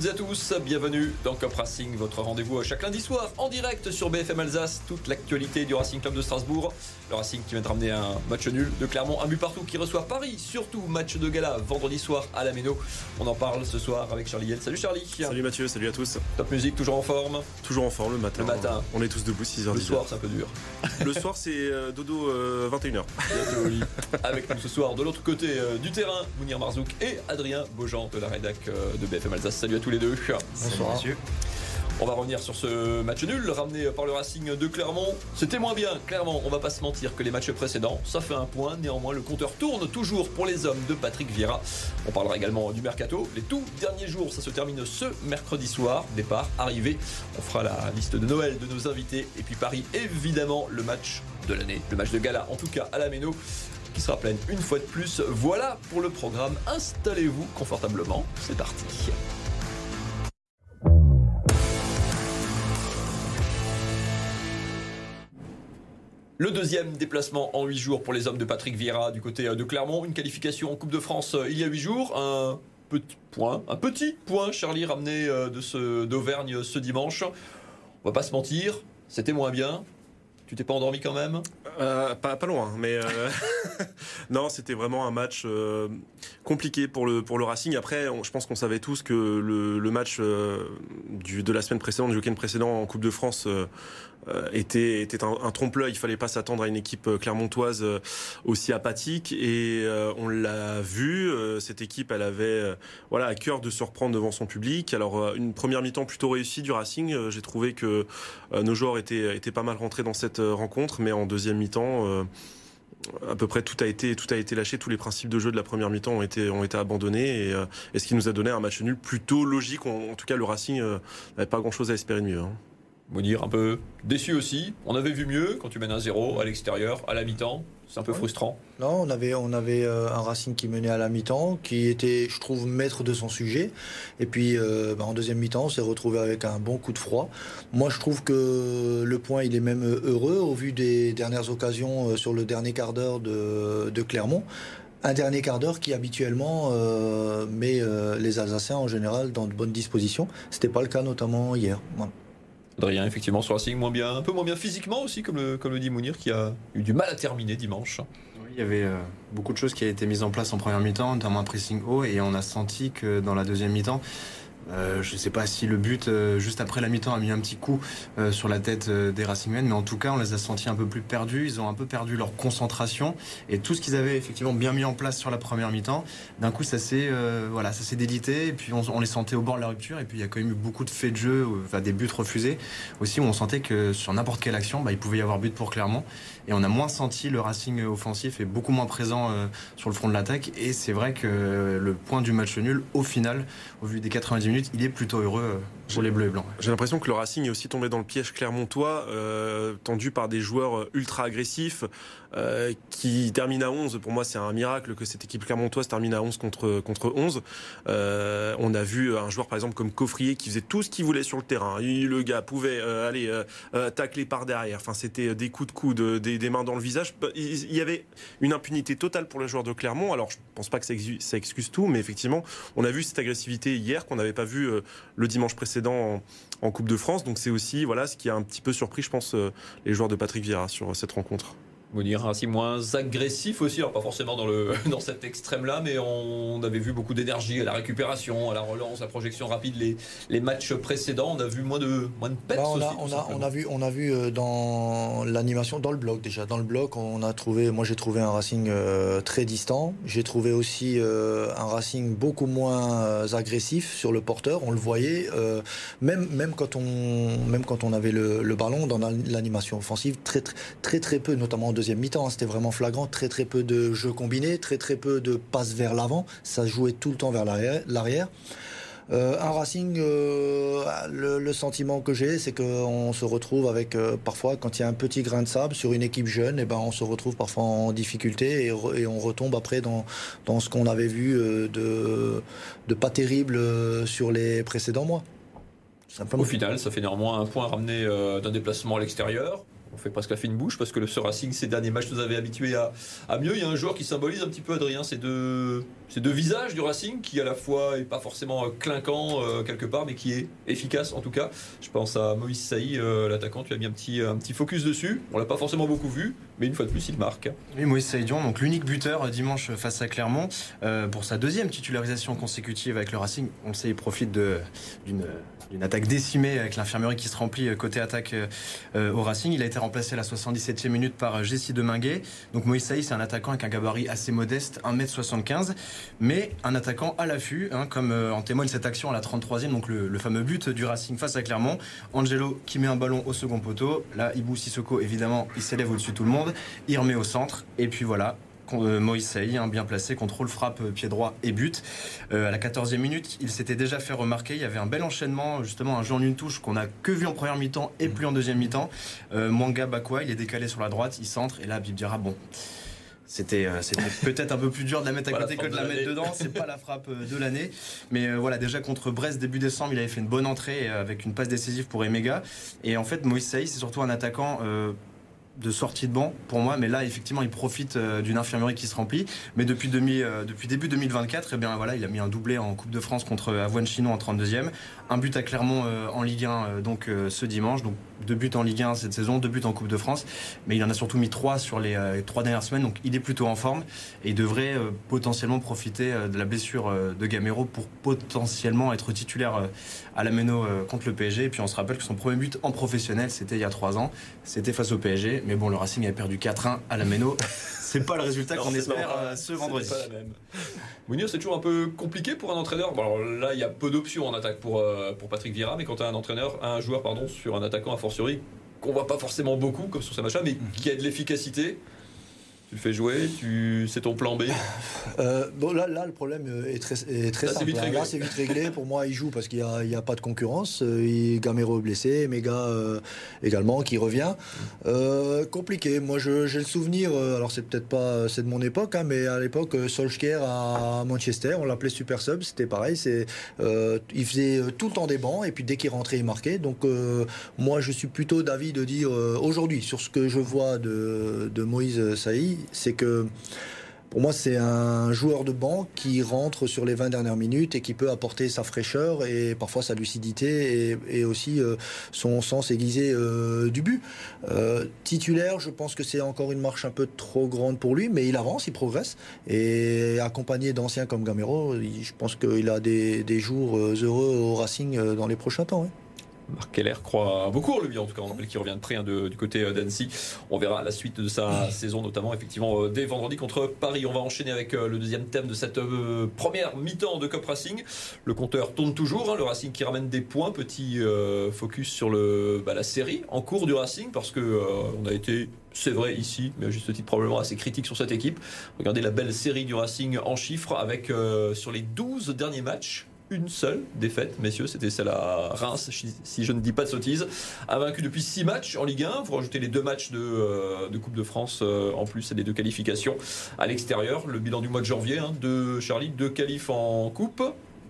toutes et à tous, bienvenue dans Cop Racing, votre rendez-vous chaque lundi soir en direct sur BFM Alsace, toute l'actualité du Racing Club de Strasbourg. Le Racing qui vient de ramener un match nul de Clermont, un but partout qui reçoit Paris, surtout match de gala vendredi soir à la Méno. On en parle ce soir avec Charlie Yel. Salut Charlie. Salut Mathieu, salut à tous. Top musique, toujours en forme Toujours en forme le matin. Le matin. On est tous debout 6h. Le soir, c'est un peu dur. Le soir, c'est euh, dodo 21h. oui. Avec nous ce soir, de l'autre côté euh, du terrain, Mounir Marzouk et Adrien Beaujean de la rédac euh, de BFM Alsace. Salut à tous les deux. Bonsoir. Monsieur. On va revenir sur ce match nul ramené par le Racing de Clermont. C'était moins bien, clairement, on va pas se mentir que les matchs précédents. Ça fait un point, néanmoins le compteur tourne toujours pour les hommes de Patrick Vieira. On parlera également du mercato. Les tout derniers jours, ça se termine ce mercredi soir. Départ, arrivée. On fera la liste de Noël de nos invités. Et puis Paris, évidemment, le match de l'année, le match de gala, en tout cas à la Méno qui sera pleine une fois de plus. Voilà pour le programme. Installez-vous confortablement. C'est parti. Le deuxième déplacement en 8 jours pour les hommes de Patrick Vieira du côté de Clermont. Une qualification en Coupe de France il y a 8 jours. Un petit point, un petit point, Charlie, ramené de ce, d'Auvergne ce dimanche. On va pas se mentir, c'était moins bien. Tu t'es pas endormi quand même? Euh, pas, loin, mais euh... non, c'était vraiment un match euh, compliqué pour le, Racing. Après, je pense qu'on savait tous que le, match euh, de la semaine précédente, du week-end précédent en Coupe de France, euh, était, était un, un trompe-l'œil. Il fallait pas s'attendre à une équipe clermontoise aussi apathique. Et on l'a vu, cette équipe, elle avait voilà, à cœur de se reprendre devant son public. Alors, une première mi-temps plutôt réussie du Racing. J'ai trouvé que nos joueurs étaient, étaient pas mal rentrés dans cette rencontre, mais en deuxième mi-temps, euh, à peu près tout a été tout a été lâché, tous les principes de jeu de la première mi-temps ont été ont été abandonnés et, euh, ce qui nous a donné un match nul plutôt logique. En, tout cas, le Racing euh, n'avait pas grand-chose à espérer de mieux. Hein. Dire un peu déçu aussi. On avait vu mieux quand tu mènes un zéro à l'extérieur, à la mi-temps. C'est un peu frustrant. Non, on avait, on avait un Racing qui menait à la mi-temps, qui était, je trouve, maître de son sujet. Et puis, euh, bah, en deuxième mi-temps, on s'est retrouvé avec un bon coup de froid. Moi, je trouve que le point, il est même heureux au vu des dernières occasions sur le dernier quart d'heure de, de, Clermont. Un dernier quart d'heure qui habituellement euh, met euh, les Alsaciens en général dans de bonnes dispositions. C'était pas le cas notamment hier. Voilà. Adrien, effectivement, sur Racing, moins bien, un peu moins bien physiquement aussi, comme le, comme le dit Mounir, qui a eu du mal à terminer dimanche. Il y avait euh, beaucoup de choses qui avaient été mises en place en première mi-temps, notamment un pressing haut, et on a senti que dans la deuxième mi-temps, euh, je ne sais pas si le but, euh, juste après la mi-temps, a mis un petit coup euh, sur la tête des Racingmen, mais en tout cas, on les a sentis un peu plus perdus. Ils ont un peu perdu leur concentration et tout ce qu'ils avaient effectivement bien mis en place sur la première mi-temps, d'un coup, ça s'est voilà, ça s'est délité. Et puis, on, les sentait au bord de la rupture. Et puis, il y a quand même eu beaucoup de faits de jeu, enfin, des buts refusés aussi, où on sentait que sur n'importe quelle action, bah, il pouvait y avoir but pour Clermont. Et on a moins senti le Racing offensif est beaucoup moins présent sur le front de l'attaque. Et c'est vrai que le point du match nul, au final, au vu des 90 minutes, il est plutôt heureux pour les Bleus et Blancs. J'ai l'impression que le Racing est aussi tombé dans le piège clermontois, euh, tendu par des joueurs ultra agressifs, euh, qui terminent à 11. Pour moi, c'est un miracle que cette équipe clermontoise termine à 11 contre, contre 11. Euh, on a vu un joueur, par exemple, comme Coffrier, qui faisait tout ce qu'il voulait sur le terrain. Il, le gars pouvait euh, aller euh, tacler par derrière. Enfin, c'était des coups de coude, des, des, mains dans le visage. Il, il, y avait une impunité totale pour les joueurs de Clermont. Alors, je pense pas que ça excuse, ça excuse tout, mais effectivement, on a vu cette agressivité hier qu'on n'avait pas vu le dimanche précédent en, Coupe de France. Donc c'est aussi voilà ce qui a un petit peu surpris, je pense, euh, les joueurs de Patrick Vieira sur cette rencontre. Vous dire ainsi moins agressif aussi, alors pas forcément dans, le, dans cet extrême-là, mais on avait vu beaucoup d'énergie à la récupération, à la relance, à la projection rapide. Les, les matchs précédents, on a vu moins de, moins de pets bah, on, aussi, a, on, a, on, a, vu, on a vu euh, dans l'animation, dans le bloc déjà. Dans le bloc, on a trouvé, moi j'ai trouvé un Racing euh, très distant. J'ai trouvé aussi euh, un Racing beaucoup moins agressif sur le porteur. On le voyait, même, même, quand on, même quand on avait le, le ballon dans l'animation offensive, très, très, très, très peu, notamment en deuxième mi-temps. Hein, C'était vraiment flagrant. Très très peu de jeux combinés, très très peu de passes vers l'avant. Ça jouait tout le temps vers l'arrière. Euh, un Racing, euh, le, sentiment que j'ai, c'est qu'on se retrouve avec euh, parfois quand il y a un petit grain de sable sur une équipe jeune, et ben on se retrouve parfois en difficulté et, on retombe après dans, dans ce qu'on avait vu euh, de, de pas terrible sur les précédents mois. Au final, ça fait néanmoins un point ramené d'un déplacement à l'extérieur on fait presque la fine bouche parce que le ce Racing, ces derniers matchs, nous avait habitués à, mieux. Il y a un joueur qui symbolise un petit peu, Adrien, ces deux visages du Racing qui, à la fois, est pas forcément euh, clinquant euh, quelque part, mais qui est efficace en tout cas. Je pense à Moïse Saï, euh, l'attaquant, tu as mis un petit, un petit focus dessus. On l'a pas forcément beaucoup vu, mais une fois de plus, il marque. Oui, Moïse Saïdion, donc l'unique buteur dimanche face à Clermont, euh, pour sa deuxième titularisation consécutive avec le Racing. On le sait, il profite d'une attaque décimée avec l'infirmerie qui se remplit euh, côté attaque euh, au Racing. Il a été remplacé à la 77e minute par Jessie Deminguet. Donc Moïse Saï, c'est un attaquant avec un gabarit assez modeste, 1m75, mais un attaquant à l'affût, hein, comme en témoigne cette action à la 33e, donc le, fameux but du Racing face à Clermont. Angelo qui met un ballon au second poteau. Là, Ibou Sissoko, évidemment, il s'élève au-dessus de tout le monde. Il remet au centre. Et puis voilà, euh, Moïse Saï, hein, bien placé, contrôle, frappe, euh, pied droit et but. Euh, à la 14e minute, il s'était déjà fait remarquer. Il y avait un bel enchaînement, justement, un jeu en une touche qu'on a que vu en première mi-temps et plus en deuxième mi-temps. Euh, Mwanga Bakwa, il est décalé sur la droite, il centre. Et là, Bib dira, bon. C'était euh, peut-être un peu plus dur de la mettre à côté que de la mettre dedans. C'est pas la frappe de l'année. Mais euh, voilà, déjà contre Brest début décembre, il avait fait une bonne entrée avec une passe décisive pour Emega. Et en fait, Moïse Saï, c'est surtout un attaquant de sortie de banc pour moi. Mais là, effectivement, il profite euh, d'une infirmerie qui se remplit. Mais depuis, euh, début 2024, eh bien, voilà, il a mis un doublé en Coupe de France contre Avoine Chinon en 32e. Un but à Clermont euh, en Ligue 1 euh, donc, ce dimanche. Deux buts en Ligue 1 cette saison, deux buts en Coupe de France. Mais il en a surtout mis trois sur les euh, trois dernières semaines. Donc il est plutôt en forme. Et il devrait euh, potentiellement profiter euh, de la blessure de Gamero pour potentiellement être titulaire à la euh, contre le PSG. Et puis on se rappelle que son premier but en professionnel, c'était il y a trois ans. C'était face au PSG. Mais bon, le Racing avait perdu 4-1 à la Méno. C'est pas le résultat qu'on c'est espère euh, ce c'est vendredi. pas la même. Mounir, c'est toujours un peu compliqué pour un entraîneur. Bon, alors là, il y a peu d'options en attaque pour, euh, pour Patrick Vieira, mais quand tu as un entraîneur, un joueur pardon, sur un attaquant a fortiori qu'on voit pas forcément beaucoup, comme sur ce match-là, mais qui a de l'efficacité. Tu le fais jouer, tu... c'est ton plan B. Euh, bon, là, là, le problème euh, est très, est très Là, c'est simple. Là, c'est vite réglé. Pour moi, il joue parce qu'il n'y a, pas de concurrence. Euh, il- Gamero est blessé, Mega euh, également qui revient. Euh, compliqué. Moi, j'ai le souvenir, alors c'est peut-être pas c'est de mon époque, hein, mais à l'époque, Solskjaer à Manchester, on l'appelait Super Sub, c'était pareil. C'est, il faisait tout le temps des bancs et puis dès qu'il rentrait, il marquait. Donc, moi, je suis plutôt d'avis de dire aujourd'hui, sur ce que je vois de, de Moïse Saï, c'est que pour moi, c'est un joueur de banc qui rentre sur les 20 dernières minutes et qui peut apporter sa fraîcheur et parfois sa lucidité et, aussi euh, son sens aiguisé euh, du but. Euh, titulaire, je pense que c'est encore une marche un peu trop grande pour lui, mais il avance, il progresse. Et accompagné d'anciens comme Gamero, je pense qu'il a des, jours heureux au Racing dans les prochains temps. ouais. Marc Keller croit beaucoup en lui, en tout cas. On rappelle qu'il revient de près hein, de- du côté euh, d'Annecy. On verra la suite de sa saison, notamment effectivement euh, dès vendredi contre Paris. On va enchaîner avec euh, le deuxième thème de cette euh, première mi-temps de Cup Racing. Le compteur tourne toujours. hein, le Racing qui ramène des points. Petit euh, focus sur le, bah, la série en cours du Racing parce que euh, on a été c'est vrai ici, mais à juste titre probablement assez critique sur cette équipe. Regardez la belle série du Racing en chiffres avec euh, sur les 12 derniers matchs, une seule défaite, messieurs, c'était celle à Reims, si- je ne dis pas de sottises. A vaincu depuis 6 matchs en Ligue 1. Vous rajoutez les deux matchs de, euh, Coupe de France euh, en plus et les deux qualifications à l'extérieur. Le bilan du mois de janvier hein, de Charlie, deux qualifs en Coupe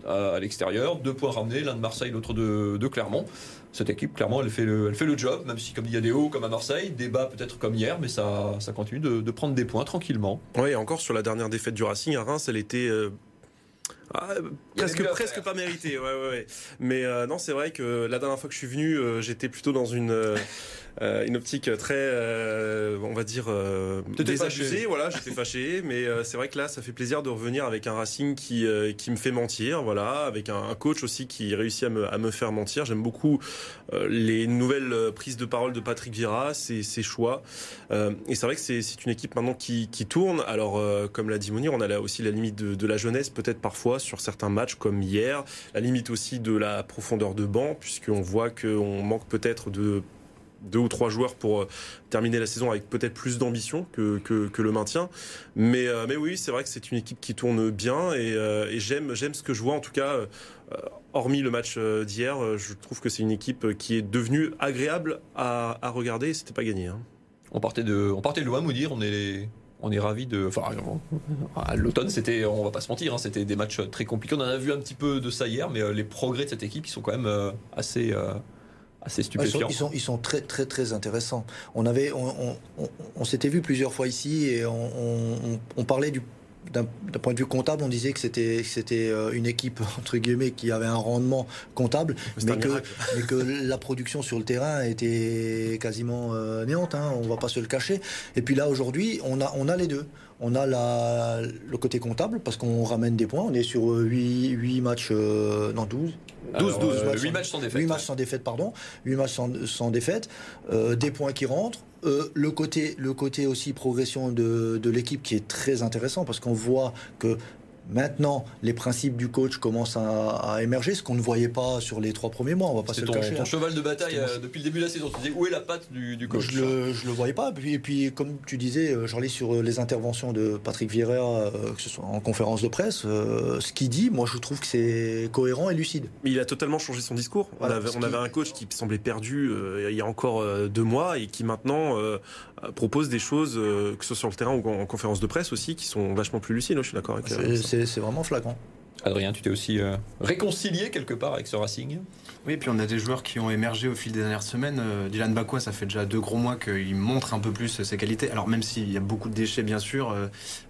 euh, à l'extérieur, deux points ramenés, l'un de Marseille, l'autre de, Clermont. Cette équipe, clairement, elle fait, le, elle fait le job, même si comme il y a des hauts comme à Marseille, des bas peut-être comme hier, mais ça, ça continue de, de prendre des points tranquillement. Oui, encore sur la dernière défaite du Racing à Reims, elle était ah, avait presque, presque pas méritée. Ouais, ouais, ouais. Mais euh, non, c'est vrai que la dernière fois que je suis venu, euh, j'étais plutôt dans une, euh, une optique très, euh, on va dire, euh, désabusée. Voilà, j'étais fâché. Mais euh, c'est vrai que là, ça fait plaisir de revenir avec un Racing qui, qui me fait mentir. Voilà, avec un, un coach aussi qui réussit à me, à me faire mentir. J'aime beaucoup les nouvelles prises de parole de Patrick Vieira, ses, ses choix. Et c'est vrai que c'est c'est une équipe maintenant qui, qui tourne. Alors, comme l'a dit Mounir, on a là aussi la limite de, de la jeunesse, peut-être parfois sur certains matchs comme hier. La limite aussi de la profondeur de banc, puisqu'on voit qu'on manque peut-être de deux ou trois joueurs pour euh, terminer la saison avec peut-être plus d'ambition que, que, le maintien. Mais, euh, mais oui, c'est vrai que c'est une équipe qui tourne bien et, euh, et j'aime, ce que je vois en tout cas. hormis le match d'hier, je trouve que c'est une équipe qui est devenue agréable à, à regarder. et C'était pas gagné. hein. On partait de, on partait de loin, Moudir. On est, on est ravis de. Enfin, l'automne, c'était, on va pas se mentir, hein, c'était des matchs très compliqués. On en a vu un petit peu de ça hier, mais les progrès de cette équipe, ils sont quand même assez, assez stupéfiant. Ils sont, ils sont, très très très intéressants. On avait, on, on, s'était vu plusieurs fois ici et on, parlait du d'un point de vue comptable, on disait que c'était c'était euh, une équipe entre guillemets qui avait un rendement comptable, mais que, mais que, la production sur le terrain était quasiment euh, néante. Hein, on va pas se le cacher. Et puis là aujourd'hui, on a on a les deux. On a la, le côté comptable parce qu'on ramène des points. On est sur 8, 8 matchs, euh, non 12. 12, 12, 8 matchs sans défaite. 8 matchs sans défaite, pardon. 8 matchs sans, sans défaite. Euh, des points qui rentrent. Euh, le, côté, le côté aussi progression de, de l'équipe qui est très intéressant parce qu'on voit que Maintenant, les principes du coach commencent à, émerger, ce qu'on ne voyait pas sur les trois premiers mois. On va pas se ton, le cacher. ton hein. cheval de bataille euh, depuis le début de la saison. Tu disais où est la patte du, coach Je le, le voyais pas. Et puis, comme tu disais, euh, Charlie, sur euh, les interventions de Patrick Vieira, que ce soit en conférence de presse, ce qu'il dit, moi, je trouve que c'est cohérent et lucide. Mais il a totalement changé son discours. on, avait, un coach qui semblait perdu il y a encore deux mois et qui maintenant propose des choses, que ce soit sur le terrain ou en, conférence de presse aussi, qui sont vachement plus lucides. Je suis d'accord avec. C'est c'est vraiment flagrant. Adrien, tu t'es aussi euh, réconcilié quelque part avec ce Racing? Oui, puis on a des joueurs qui ont émergé au fil des dernières semaines. Euh, Dylan Bakwa, ça fait déjà deux gros mois qu'il montre un peu plus ses qualités. Alors même s'il y a beaucoup de déchets, bien sûr,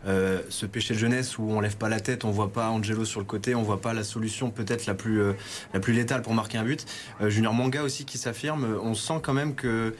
euh, ce péché de jeunesse où on lève pas la tête, on voit pas Angelo sur le côté, on voit pas la solution peut-être la plus la plus létale pour marquer un but. Junior Manga aussi qui s'affirme. On sent quand même que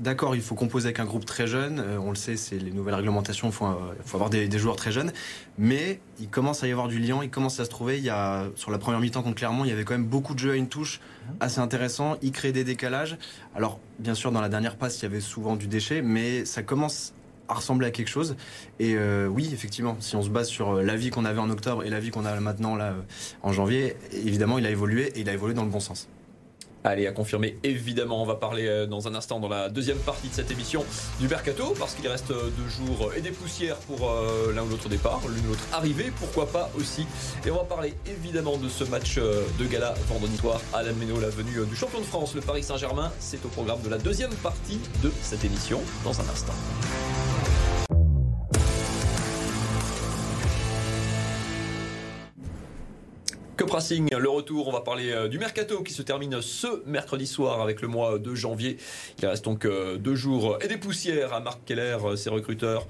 D'accord, il faut composer avec un groupe très jeune. Euh, on le sait, c'est les nouvelles réglementations. Il faut, euh, faut, avoir des, joueurs très jeunes. Mais il commence à y avoir du lien. Il commence à se trouver. Il y a, sur la première mi-temps contre Clermont, il y avait quand même beaucoup de jeux à une touche assez intéressant. Il crée des décalages. Alors, bien sûr, dans la dernière passe, il y avait souvent du déchet, mais ça commence à ressembler à quelque chose. Et euh, oui, effectivement, si on se base sur la vie qu'on avait en octobre et la vie qu'on a maintenant là en janvier, évidemment, il a évolué et il a évolué dans le bon sens. Allez, à confirmer, évidemment, on va parler euh, dans un instant, dans la deuxième partie de cette émission, du Mercato, parce qu'il reste euh, deux jours et des poussières pour euh, l'un ou l'autre départ, l'une ou l'autre arrivée, pourquoi pas aussi. Et on va parler évidemment de ce match de gala vendredi soir à la Méno, la venue du champion de France, le Paris Saint-Germain. C'est au programme de la deuxième partie de cette émission, dans un instant. Que le retour, on va parler euh, du mercato qui se termine ce mercredi soir avec le mois de janvier. Il reste donc euh, deux jours et des poussières à Marc Keller, euh, ses recruteurs.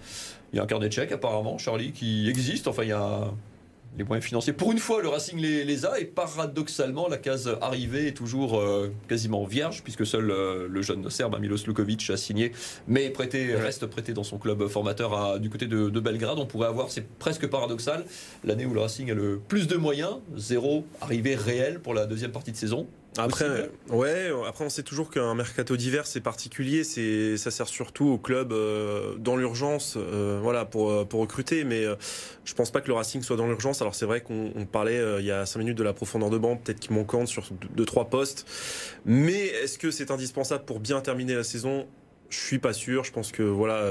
Il y a un carnet de chèques apparemment, Charlie, qui existe. Enfin, il y a les moyens financiers. Pour une fois, le Racing les, a et paradoxalement, la case arrivée est toujours euh, quasiment vierge puisque seul euh, le jeune Serbe Milos Lukovic a signé, mais prêté, reste prêté dans son club formateur du côté de, de, Belgrade. On pourrait avoir, c'est presque paradoxal, l'année où le Racing a le plus de moyens, zéro arrivée réelle pour la deuxième partie de saison. Après, ouais, après on sait toujours qu'un mercato d'hiver c'est particulier, c'est ça sert surtout au club euh, dans l'urgence, euh, voilà pour euh, pour recruter. Mais je pense pas que le Racing soit dans l'urgence. Alors c'est vrai qu'on parlait il y a cinq minutes de la profondeur de banc, peut-être qu'il manquante sur deux trois postes. Mais est-ce que c'est indispensable pour bien terminer la saison? Je suis pas sûr. Je pense que voilà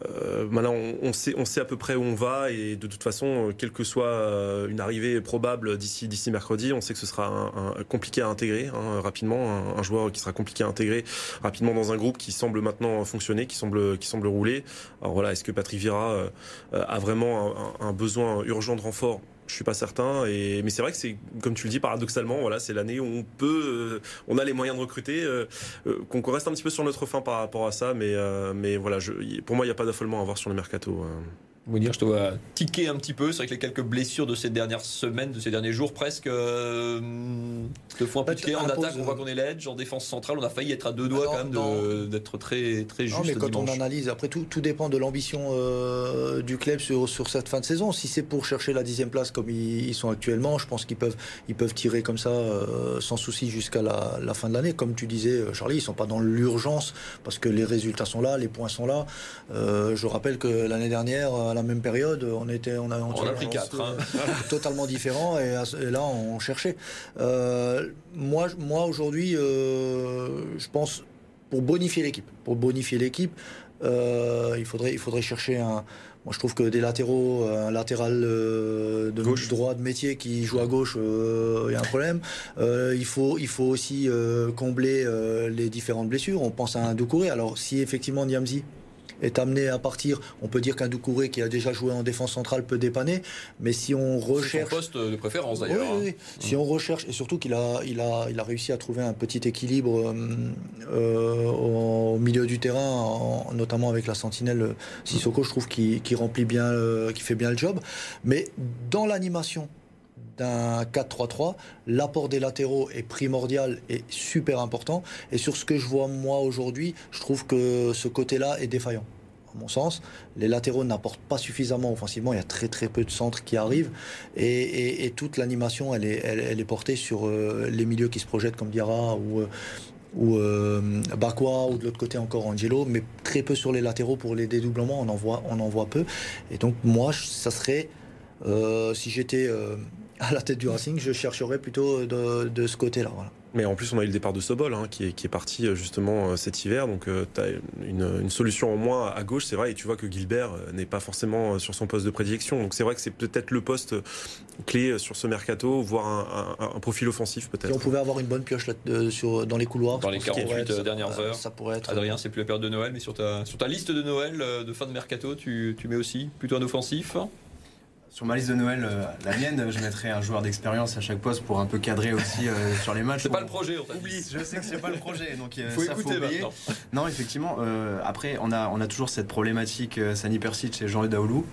euh, maintenant, on, sait, on sait à peu près où on va et de toute façon, euh, quelle que soit euh, une arrivée probable d'ici mercredi, on sait que ce sera un, compliqué à intégrer hein, rapidement, un, joueur qui sera compliqué à intégrer rapidement dans un groupe qui semble maintenant fonctionner, qui semble qui semble rouler. Alors voilà, est-ce que Patrick Vira a vraiment un besoin urgent de renfort je suis pas certain. Et, mais c'est vrai que c'est, comme tu le dis, paradoxalement, voilà, c'est l'année où on peut, euh, on a les moyens de recruter, euh, euh, qu'on reste un petit peu sur notre fin par rapport à ça. Mais, voilà, pour moi, il n'y a pas d'affolement à avoir sur le mercato. Vous dire, je dois tiquer un petit peu. C'est vrai que les quelques blessures de ces dernières semaines, de ces derniers jours, presque, euh, te font un peu tiquer. En attaque, on voit qu'on est l'edge. En défense centrale, on a failli être à deux doigts quand même d'être très, très juste. Non, mais quand on analyse, après tout, tout dépend de l'ambition euh, du club sur, sur cette fin de saison. Si c'est pour chercher la dixième place comme ils, sont actuellement, je pense qu'ils peuvent, ils peuvent tirer comme ça euh, sans souci jusqu'à la, la, fin de l'année. Comme tu disais, euh, Charlie, ils sont pas dans l'urgence parce que les résultats sont là, les points sont là. Euh, je rappelle que l'année dernière à la même période, on était, on a, on, a pris quatre, hein. totalement différent, et, là on cherchait. Euh, moi, moi aujourd'hui, euh, je pense pour bonifier l'équipe, pour bonifier l'équipe, euh, il faudrait, il faudrait chercher un. Moi, je trouve que des latéraux, un latéral de gauche. droit de métier qui joue à gauche, il y a un problème. il, faut, il faut aussi combler les différentes blessures. On pense à un Doucouré. Alors, si effectivement Niamzi est amené à partir, on peut dire qu'un Doucouré qui a déjà joué en défense centrale peut dépanner, mais si on recherche... Son poste de préférence d'ailleurs. Oui, oui, oui. Si on recherche, et surtout qu'il a, il a, il a réussi à trouver un petit équilibre euh, au milieu du terrain, en, notamment avec la sentinelle Sissoko, je trouve qu'il remplit bien, euh, qui fait bien le job. Mais dans l'animation, d'un 4-3-3, l'apport des latéraux est primordial et super important. Et sur ce que je vois moi aujourd'hui, je trouve que ce côté-là est défaillant. À mon sens, les latéraux n'apportent pas suffisamment offensivement. Il y a très très peu de centres qui arrivent et, toute l'animation, elle est, portée sur euh, les milieux qui se projettent comme Diarra ou euh, euh, Bakwa ou de l'autre côté encore Angelo, mais très peu sur les latéraux pour les dédoublements, on en voit, on en voit peu. Et donc moi, ça serait, si j'étais à la tête du Racing, je chercherais plutôt de, ce côté-là. Mais en plus, on a eu le départ de Sobol, hein, qui, est, qui, est, parti euh, justement euh, cet hiver. Donc, euh, tu as une, solution en moins à gauche, c'est vrai. Et tu vois que Gilbert n'est pas forcément sur son poste de prédilection. Donc, c'est vrai que c'est peut-être le poste clé sur ce mercato, voire un, profil offensif peut-être. Si on pouvait avoir une bonne pioche là, sur, dans les couloirs. Dans les 48 dernières heures. Ça pourrait être. Adrien, c'est plus la période de Noël, mais sur ta, sur ta liste de Noël de fin de mercato, tu, tu mets aussi plutôt un offensif? Sur ma liste de Noël, euh, la mienne, je mettrai un joueur d'expérience à chaque poste pour un peu cadrer aussi euh, sur les matchs. C'est pas le projet, on Oublie, je sais que c'est pas le projet, donc euh, faut ça écouter faut oublier. Non, effectivement. après, on a, on a toujours cette problématique Sani Persic et Jean Daoulou.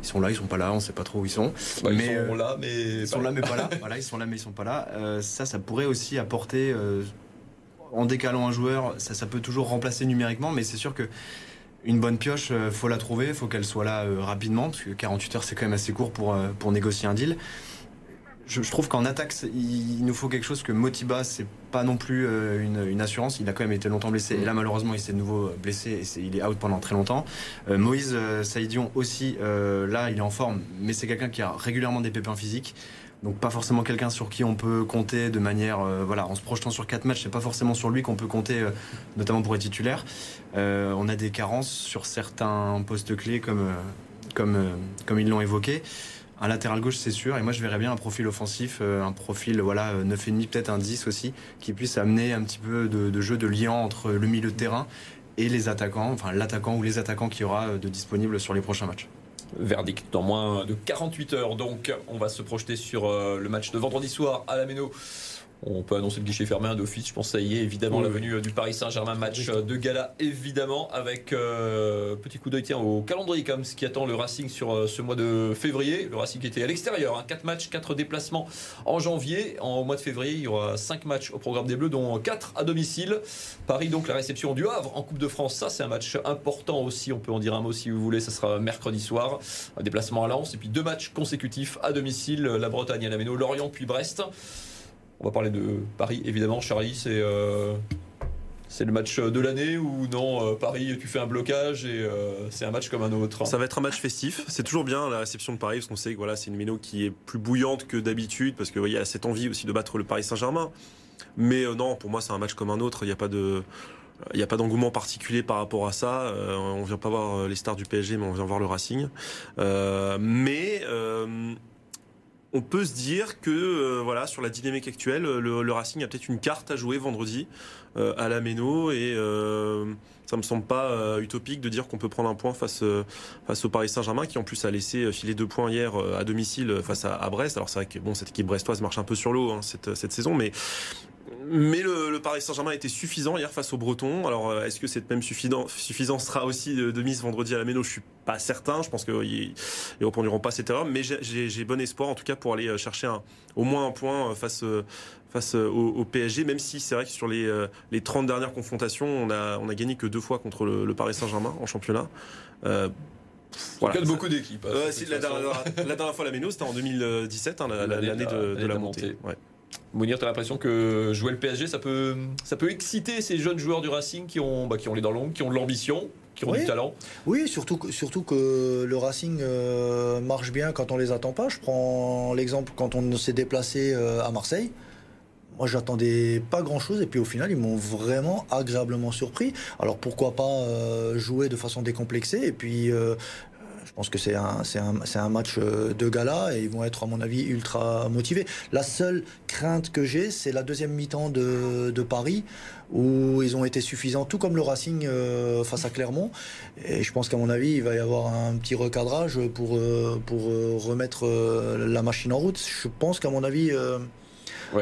Ils sont là, ils sont pas là, on sait pas trop où ils sont. Bah, mais, ils sont là, mais ils sont là, mais pas là. voilà, ils sont là, mais ils sont pas là. ça, ça pourrait aussi apporter en décalant un joueur, ça, ça peut toujours remplacer numériquement, mais c'est sûr que une bonne pioche, euh, faut la trouver, faut qu'elle soit là euh, rapidement, parce que 48 heures c'est quand même assez court pour, euh, pour négocier un deal. Je, trouve qu'en attaque, il, nous faut quelque chose que Motiba, c'est pas non plus une, assurance. Il a quand même été longtemps blessé. Et là, malheureusement, il s'est de nouveau blessé et il est out pendant très longtemps. Moïse Saïdion aussi, là, il est en forme, mais c'est quelqu'un qui a régulièrement des pépins physiques. Donc pas forcément quelqu'un sur qui on peut compter de manière, euh, voilà, en se projetant sur quatre matchs, c'est pas forcément sur lui qu'on peut compter, euh, notamment pour être titulaire. Euh, on a des carences sur certains postes clés comme, comme, ils l'ont évoqué. Un latéral gauche, c'est sûr. Et moi, je verrais bien un profil offensif, un profil voilà 9,5, peut-être un 10 aussi, qui puisse amener un petit peu de, de jeu de lien entre le milieu de terrain et les attaquants, enfin l'attaquant ou les attaquants qui aura de disponibles sur les prochains matchs. Verdict dans moins de 48 heures. Donc, on va se projeter sur euh, le match de vendredi soir à la Méno on peut annoncer le guichet fermé d'office. Je pense ça y est, évidemment, la venue euh, du Paris Saint-Germain. Match euh, de gala, évidemment, avec euh, petit coup d'œil au calendrier, comme ce qui attend le Racing sur ce mois de février. Le Racing était à l'extérieur. 4 hein. matchs, 4 déplacements en janvier. En mois de février, il y aura 5 matchs au programme des Bleus, dont 4 à domicile. Paris, donc, la réception du Havre en Coupe de France. Ça, c'est un match important aussi. On peut en dire un mot si vous voulez. Ça sera mercredi soir. Un déplacement à Lens. Et puis deux matchs consécutifs à domicile. La Bretagne à la Méno, Lorient puis Brest. On va parler de Paris, évidemment. Charlie, c'est euh, le match de l'année ou non euh, Paris, tu fais un blocage et euh, c'est un match comme un autre Ça va être un match festif. C'est toujours bien la réception de Paris parce qu'on sait que voilà, c'est une méno qui est plus bouillante que d'habitude parce qu'il y a cette envie aussi de battre le Paris Saint-Germain. Mais non, pour moi, c'est un match comme un autre. Il n'y a pas de. Il a pas d'engouement particulier par rapport à ça. on vient pas voir les stars du PSG, mais on vient voir le Racing. mais on peut se dire que euh, voilà sur la dynamique actuelle, le, Racing a peut-être une carte à jouer vendredi euh, à la Méno et euh, ça me semble pas utopique de dire qu'on peut prendre un point face face au Paris Saint-Germain qui en plus a laissé filer deux points hier à domicile face à, Brest. Alors c'est vrai que bon cette équipe brestoise marche un peu sur l'eau hein, cette, saison, mais le, Paris Saint-Germain a été suffisant hier face aux Bretons. Alors, euh, est-ce que cette même suffisance sera aussi de, mise vendredi à la Méno? Je suis pas certain. Je pense qu'ils ne reprendront pas cette erreur. Mais j'ai bon espoir, en tout cas, pour aller euh, chercher au moins un point euh, face, face au, PSG. Même si c'est vrai que sur les, les 30 dernières confrontations, on a, on a gagné que deux fois contre le, Paris Saint-Germain en championnat. Euh, voilà, beaucoup d'équipes. Hein, la, dernière fois, la Méno, c'était en 2017, hein, l'année de, la montée. Mounir, tu as l'impression que jouer le PSG, ça peut, ça peut exciter ces jeunes joueurs du Racing qui ont, bah, qui ont les dents longues, qui ont de l'ambition, qui ont du talent Oui, surtout, surtout que le Racing euh, marche bien quand on les attend pas. Je prends l'exemple quand on s'est déplacé euh, à Marseille. Moi, j'attendais pas grand-chose et puis au final, ils m'ont vraiment agréablement surpris. Alors pourquoi pas euh, jouer de façon décomplexée et puis pense que c'est un, un, un, match de gala et ils vont être, à mon avis, ultra motivés. La seule crainte que j'ai, c'est la deuxième mi-temps de, de, Paris où ils ont été suffisants, tout comme le Racing euh, face à Clermont. Et je pense qu'à mon avis, il va y avoir un petit recadrage pour, euh, pour remettre la machine en route. Je pense qu'à mon avis,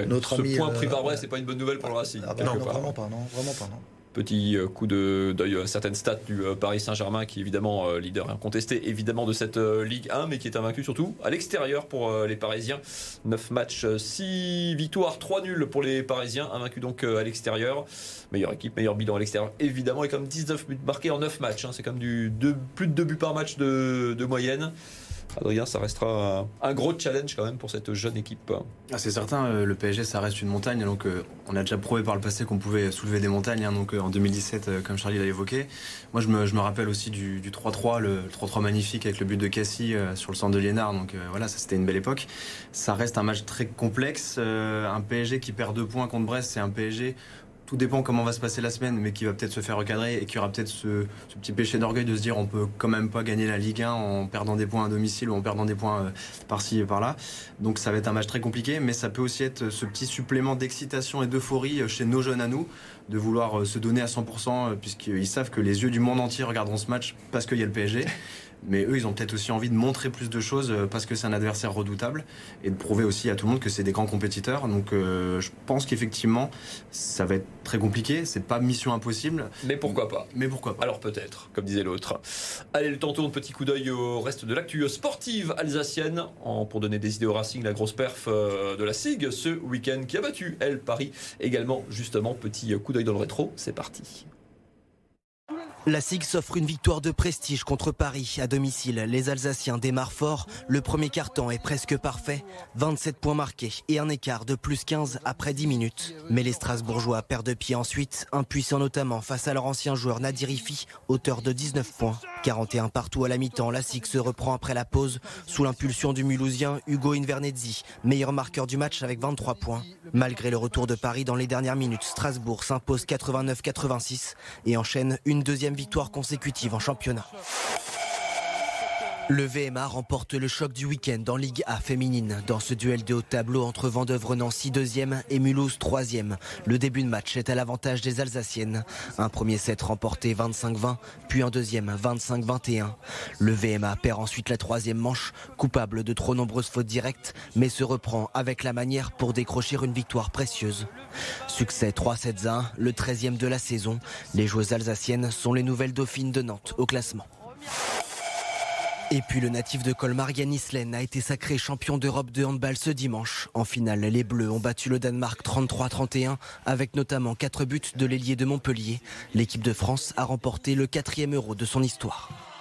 notre ce point pris par Brest, c'est pas une bonne nouvelle pour le Racing. Ah bah non, vraiment pas, non, vraiment pas, non. Petit euh, coup d'œil certaines stats du euh, Paris Saint-Germain, qui est évidemment euh, leader incontesté évidemment de cette Ligue 1, mais qui est invaincu surtout à l'extérieur pour les Parisiens. 9 matchs, 6 victoires, 3 nuls pour les Parisiens, invaincu donc à l'extérieur. Meilleure équipe, meilleur bilan à l'extérieur évidemment, et comme 19 buts marqués en 9 matchs. Hein. c'est comme plus de 2 buts par match de moyenne. Adrien, ça restera un gros challenge quand même pour cette jeune équipe. Ah, c'est certain, euh, le PSG, ça reste une montagne. Donc, euh, on a déjà prouvé par le passé qu'on pouvait soulever des montagnes. Hein, donc, euh, en 2017, comme Charlie l'a évoqué. Moi, je me, rappelle aussi du 3-3, le 3-3 magnifique avec le but de Cassie sur le centre de Liénard. Donc, voilà, ça c'était une belle époque. Ça reste un match très complexe. un PSG qui perd deux points contre Brest, c'est un PSG tout dépend comment va se passer la semaine, mais qui va peut-être se faire recadrer et qui aura peut-être ce, petit péché d'orgueil de se dire on peut quand même pas gagner la Ligue 1 en perdant des points à domicile ou en perdant des points euh, par-ci et par-là. Donc ça va être un match très compliqué, mais ça peut aussi être ce petit supplément d'excitation et d'euphorie euh, chez nos jeunes à nous, de vouloir euh, se donner à 100%, puisqu'ils savent que les yeux du monde entier regarderont ce match parce qu'il y a le PSG. Mais eux, ils ont peut-être aussi envie de montrer plus de choses euh, parce que c'est un adversaire redoutable et de prouver aussi à tout le monde que c'est des grands compétiteurs. Donc euh, je pense qu'effectivement, ça va être très compliqué. C'est pas mission impossible. Mais pourquoi pas Mais pourquoi pas Alors peut-être, comme disait l'autre. Allez, le temps tourne, petit coup d'œil au reste de l'actu sportive alsacienne en, pour donner des idées au Racing, la grosse perf euh, de la SIG ce week-end qui a battu, elle, Paris également. Justement, petit coup d'œil dans le rétro. C'est parti. La SIG s'offre une victoire de prestige contre Paris à domicile. Les Alsaciens démarrent fort. Le premier carton est presque parfait. 27 points marqués et un écart de plus 15 après 10 minutes. Mais les Strasbourgeois perdent pied ensuite, impuissants notamment face à leur ancien joueur Nadirifi, auteur de 19 points. 41 partout à la mi-temps, la SIG se reprend après la pause sous l'impulsion du Mulhousien Hugo Invernezzi, meilleur marqueur du match avec 23 points. Malgré le retour de Paris dans les dernières minutes, Strasbourg s'impose 89-86 et enchaîne une deuxième victoire consécutive en championnat. Le VMA remporte le choc du week-end en Ligue A féminine. Dans ce duel de haut tableau entre Vendœuvre-Nancy 2e et Mulhouse 3e, le début de match est à l'avantage des Alsaciennes. Un premier set remporté 25-20, puis un deuxième 25-21. Le VMA perd ensuite la troisième manche, coupable de trop nombreuses fautes directes, mais se reprend avec la manière pour décrocher une victoire précieuse. Succès 3-7-1, le 13e de la saison. Les joueuses alsaciennes sont les nouvelles dauphines de Nantes au classement. Et puis le natif de Colmar, Yanis Len, a été sacré champion d'Europe de handball ce dimanche. En finale, les Bleus ont battu le Danemark 33-31 avec notamment 4 buts de l'ailier de Montpellier. L'équipe de France a remporté le quatrième euro de son histoire.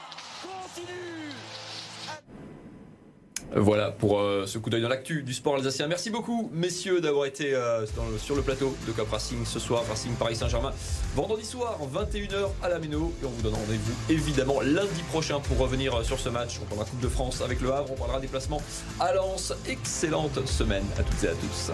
Voilà pour euh, ce coup d'œil dans l'actu du sport alsacien. Merci beaucoup, messieurs, d'avoir été euh, sur le plateau de Cap Racing ce soir, Racing Paris Saint-Germain. Vendredi soir, 21h à la Méno. Et on vous donne rendez-vous évidemment lundi prochain pour revenir euh, sur ce match. On parlera Coupe de France avec le Havre, on parlera déplacement à Lens. Excellente semaine à toutes et à tous.